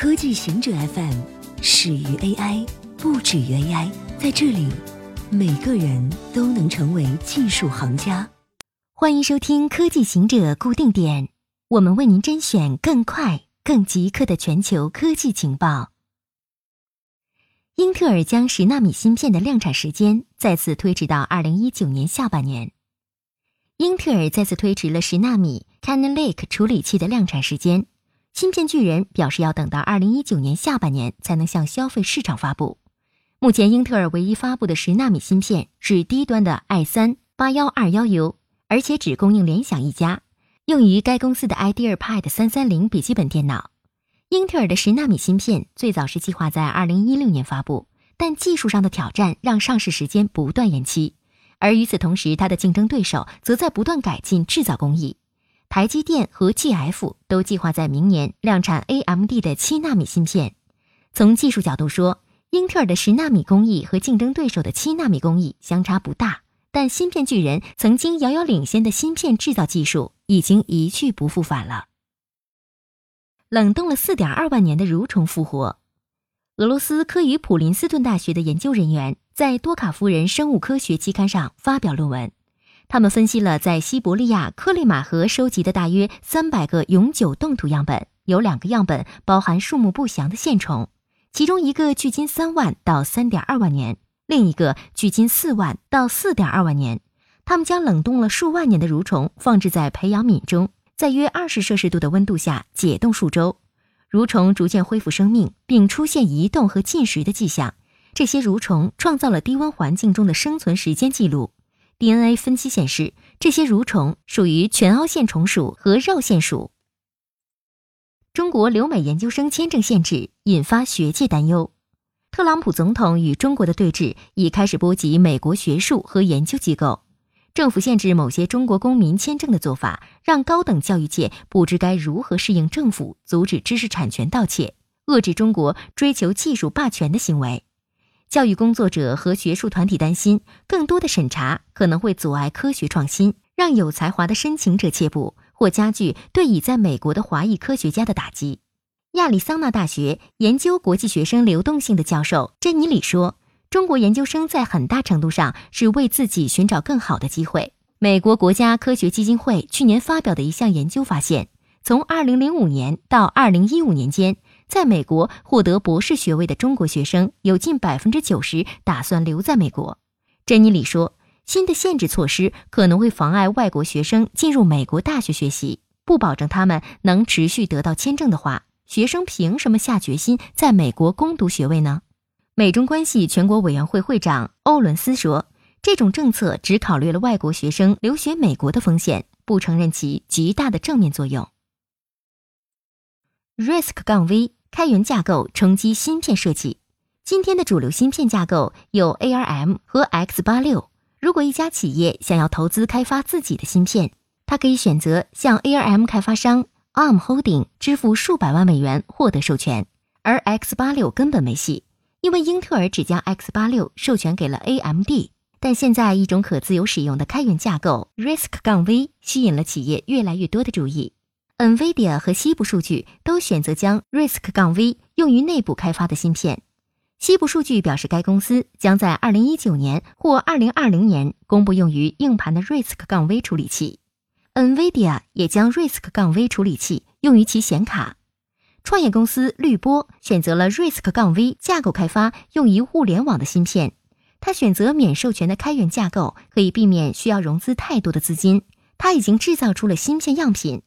科技行者 FM 始于 AI，不止于 AI。在这里，每个人都能成为技术行家。欢迎收听科技行者固定点，我们为您甄选更快、更即刻的全球科技情报。英特尔将十纳米芯片的量产时间再次推迟到二零一九年下半年。英特尔再次推迟了十纳米 Cannon Lake 处理器的量产时间。芯片巨人表示，要等到二零一九年下半年才能向消费市场发布。目前，英特尔唯一发布的十纳米芯片是低端的 i 三八幺二幺 U，而且只供应联想一家，用于该公司的 IdeaPad 三三零笔记本电脑。英特尔的十纳米芯片最早是计划在二零一六年发布，但技术上的挑战让上市时间不断延期。而与此同时，它的竞争对手则在不断改进制造工艺。台积电和 GF 都计划在明年量产 AMD 的七纳米芯片。从技术角度说，英特尔的十纳米工艺和竞争对手的七纳米工艺相差不大，但芯片巨人曾经遥遥领先的芯片制造技术已经一去不复返了。冷冻了四点二万年的蠕虫复活。俄罗斯科与普林斯顿大学的研究人员在多卡夫人生物科学期刊上发表论文。他们分析了在西伯利亚克利马河收集的大约三百个永久冻土样本，有两个样本包含数目不详的线虫，其中一个距今三万到三点二万年，另一个距今四万到四点二万年。他们将冷冻了数万年的蠕虫放置在培养皿中，在约二十摄氏度的温度下解冻数周，蠕虫逐渐恢复生命，并出现移动和进食的迹象。这些蠕虫创造了低温环境中的生存时间记录。DNA 分析显示，这些蠕虫属于全凹线虫属和绕线属。中国留美研究生签证限制引发学界担忧。特朗普总统与中国的对峙已开始波及美国学术和研究机构。政府限制某些中国公民签证的做法，让高等教育界不知该如何适应政府阻止知识产权盗窃、遏制中国追求技术霸权的行为。教育工作者和学术团体担心，更多的审查可能会阻碍科学创新，让有才华的申请者怯步，或加剧对已在美国的华裔科学家的打击。亚利桑那大学研究国际学生流动性的教授珍妮里说：“中国研究生在很大程度上是为自己寻找更好的机会。”美国国家科学基金会去年发表的一项研究发现，从2005年到2015年间。在美国获得博士学位的中国学生有近百分之九十打算留在美国。珍妮里说，新的限制措施可能会妨碍外国学生进入美国大学学习，不保证他们能持续得到签证的话，学生凭什么下决心在美国攻读学位呢？美中关系全国委员会会长欧伦斯说，这种政策只考虑了外国学生留学美国的风险，不承认其极大的正面作用。Risk 杠 v。开源架构冲击芯片设计。今天的主流芯片架构有 ARM 和 X 八六。如果一家企业想要投资开发自己的芯片，它可以选择向 ARM 开发商 ARM Holding 支付数百万美元获得授权。而 X 八六根本没戏，因为英特尔只将 X 八六授权给了 AMD。但现在一种可自由使用的开源架构 RISC-V 吸引了企业越来越多的注意。NVIDIA 和西部数据都选择将 RISC-V 用于内部开发的芯片。西部数据表示，该公司将在2019年或2020年公布用于硬盘的 RISC-V 处理器。NVIDIA 也将 RISC-V 处理器用于其显卡。创业公司滤波选择了 RISC-V 架构开发用于物联网的芯片。它选择免授权的开源架构，可以避免需要融资太多的资金。它已经制造出了芯片样品。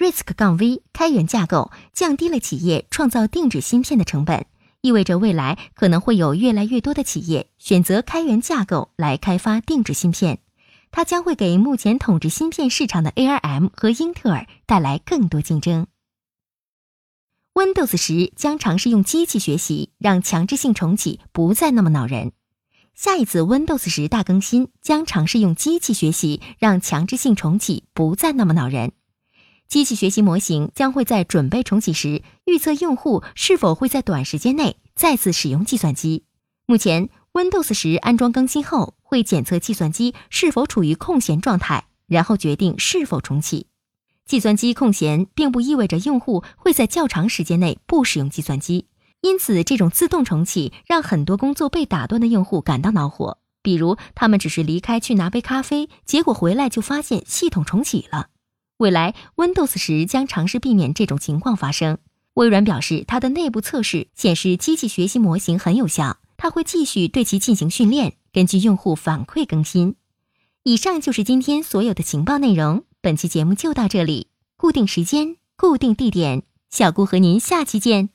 RISC-V 开源架构降低了企业创造定制芯片的成本，意味着未来可能会有越来越多的企业选择开源架构来开发定制芯片。它将会给目前统治芯片市场的 ARM 和英特尔带来更多竞争。Windows 十将尝试用机器学习让强制性重启不再那么恼人。下一次 Windows 十大更新将尝试用机器学习让强制性重启不再那么恼人。机器学习模型将会在准备重启时预测用户是否会在短时间内再次使用计算机。目前，Windows 十安装更新后会检测计算机是否处于空闲状态，然后决定是否重启。计算机空闲并不意味着用户会在较长时间内不使用计算机，因此这种自动重启让很多工作被打断的用户感到恼火。比如，他们只是离开去拿杯咖啡，结果回来就发现系统重启了。未来，Windows 十将尝试避免这种情况发生。微软表示，它的内部测试显示机器学习模型很有效，它会继续对其进行训练，根据用户反馈更新。以上就是今天所有的情报内容。本期节目就到这里，固定时间，固定地点，小顾和您下期见。